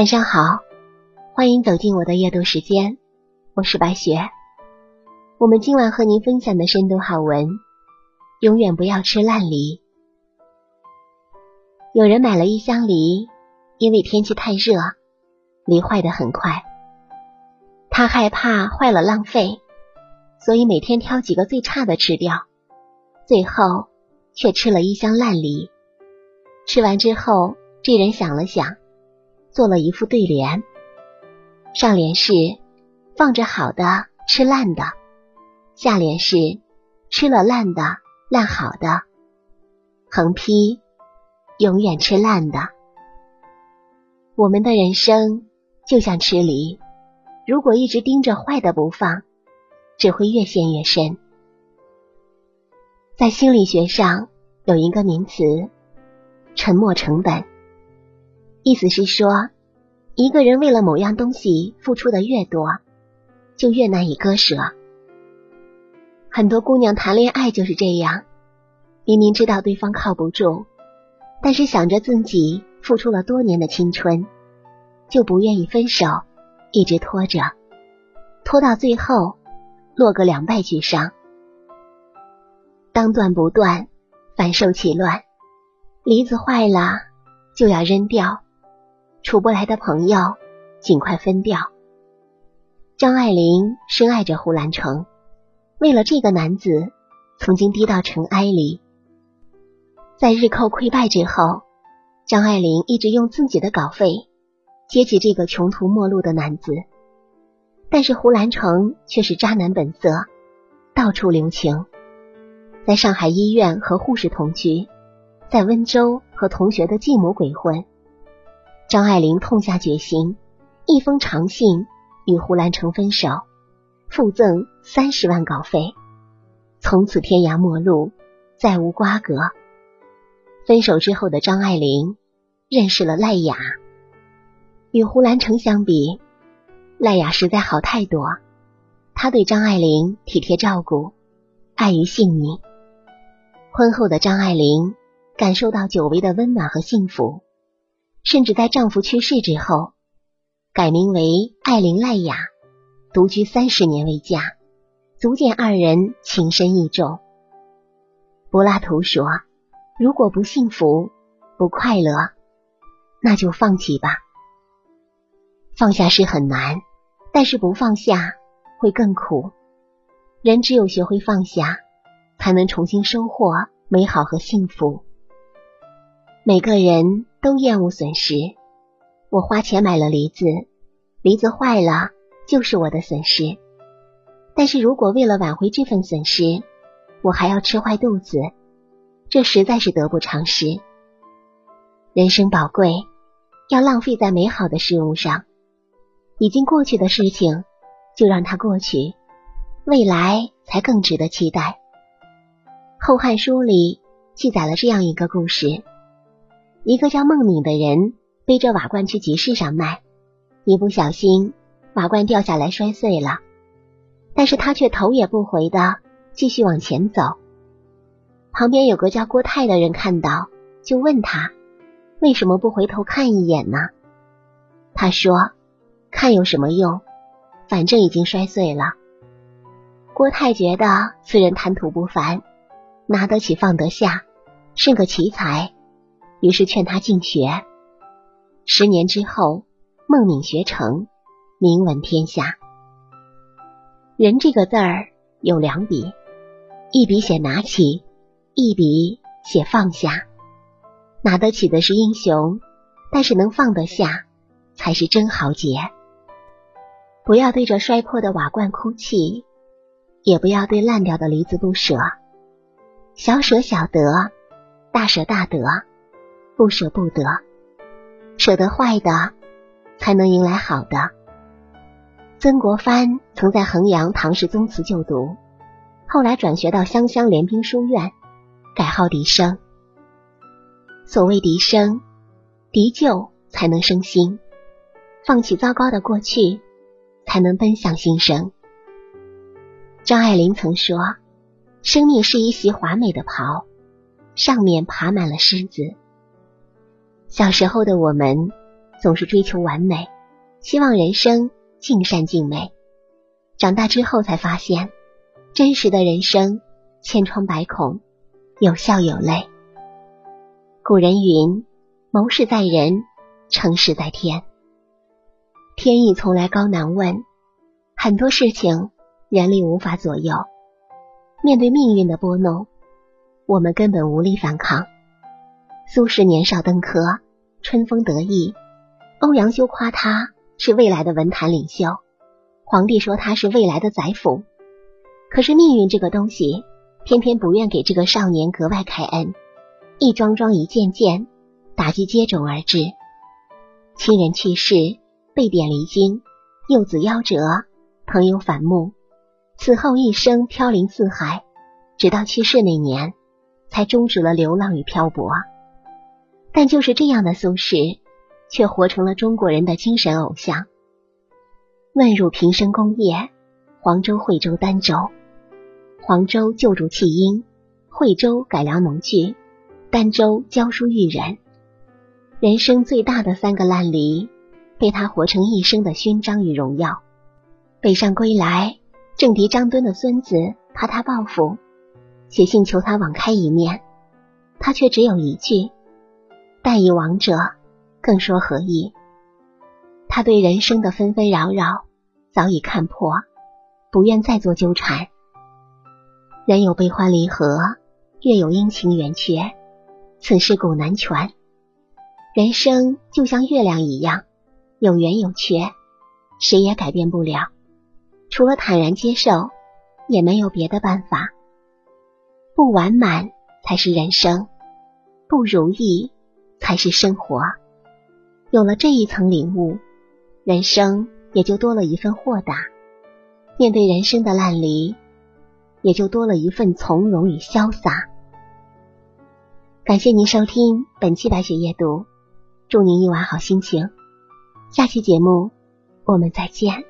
晚上好，欢迎走进我的阅读时间，我是白雪。我们今晚和您分享的深度好文：永远不要吃烂梨。有人买了一箱梨，因为天气太热，梨坏的很快。他害怕坏了浪费，所以每天挑几个最差的吃掉，最后却吃了一箱烂梨。吃完之后，这人想了想。做了一副对联，上联是放着好的吃烂的，下联是吃了烂的烂好的，横批永远吃烂的。我们的人生就像吃梨，如果一直盯着坏的不放，只会越陷越深。在心理学上有一个名词——沉没成本。意思是说，一个人为了某样东西付出的越多，就越难以割舍。很多姑娘谈恋爱就是这样，明明知道对方靠不住，但是想着自己付出了多年的青春，就不愿意分手，一直拖着，拖到最后落个两败俱伤。当断不断，反受其乱，梨子坏了就要扔掉。处不来的朋友，尽快分掉。张爱玲深爱着胡兰成，为了这个男子，曾经低到尘埃里。在日寇溃败之后，张爱玲一直用自己的稿费接济这个穷途末路的男子。但是胡兰成却是渣男本色，到处留情，在上海医院和护士同居，在温州和同学的继母鬼混。张爱玲痛下决心，一封长信与胡兰成分手，附赠三十万稿费，从此天涯陌路，再无瓜葛。分手之后的张爱玲认识了赖雅，与胡兰成相比，赖雅实在好太多。她对张爱玲体贴照顾，爱于性命。婚后的张爱玲感受到久违的温暖和幸福。甚至在丈夫去世之后，改名为艾琳赖雅，独居三十年未嫁，足见二人情深意重。柏拉图说：“如果不幸福、不快乐，那就放弃吧。放下是很难，但是不放下会更苦。人只有学会放下，才能重新收获美好和幸福。每个人。”都厌恶损失。我花钱买了梨子，梨子坏了就是我的损失。但是如果为了挽回这份损失，我还要吃坏肚子，这实在是得不偿失。人生宝贵，要浪费在美好的事物上。已经过去的事情，就让它过去，未来才更值得期待。《后汉书》里记载了这样一个故事。一个叫孟敏的人背着瓦罐去集市上卖，一不小心瓦罐掉下来摔碎了，但是他却头也不回的继续往前走。旁边有个叫郭泰的人看到，就问他为什么不回头看一眼呢？他说：“看有什么用？反正已经摔碎了。”郭泰觉得此人谈吐不凡，拿得起放得下，是个奇才。于是劝他进学。十年之后，孟敏学成，名闻天下。人这个字儿有两笔，一笔写拿起，一笔写放下。拿得起的是英雄，但是能放得下才是真豪杰。不要对着摔破的瓦罐哭泣，也不要对烂掉的梨子不舍。小舍小得，大舍大得。不舍不得，舍得坏的，才能迎来好的。曾国藩曾在衡阳唐氏宗祠就读，后来转学到湘乡联兵书院，改号笛生。所谓笛生，笛旧才能生新，放弃糟糕的过去，才能奔向新生。张爱玲曾说：“生命是一袭华美的袍，上面爬满了虱子。”小时候的我们，总是追求完美，希望人生尽善尽美。长大之后才发现，真实的人生千疮百孔，有笑有泪。古人云：“谋事在人，成事在天。”天意从来高难问，很多事情人力无法左右。面对命运的拨弄，我们根本无力反抗。苏轼年少登科，春风得意，欧阳修夸他是未来的文坛领袖，皇帝说他是未来的宰辅。可是命运这个东西，偏偏不愿给这个少年格外开恩，一桩桩一件件打击接踵而至，亲人去世，被贬离京，幼子夭折，朋友反目。此后一生飘零四海，直到去世那年，才终止了流浪与漂泊。但就是这样的苏轼，却活成了中国人的精神偶像。问入平生功业，黄州、惠州、儋州。黄州救助弃婴，惠州改良农具，儋州教书育人。人生最大的三个烂梨，被他活成一生的勋章与荣耀。北上归来。政敌张敦的孙子怕他报复，写信求他网开一面，他却只有一句：“但以亡者，更说何意？”他对人生的纷纷扰扰早已看破，不愿再做纠缠。人有悲欢离合，月有阴晴圆缺，此事古难全。人生就像月亮一样，有圆有缺，谁也改变不了。除了坦然接受，也没有别的办法。不完满才是人生，不如意才是生活。有了这一层领悟，人生也就多了一份豁达。面对人生的烂泥，也就多了一份从容与潇洒。感谢您收听本期白雪夜读，祝您一晚好心情。下期节目我们再见。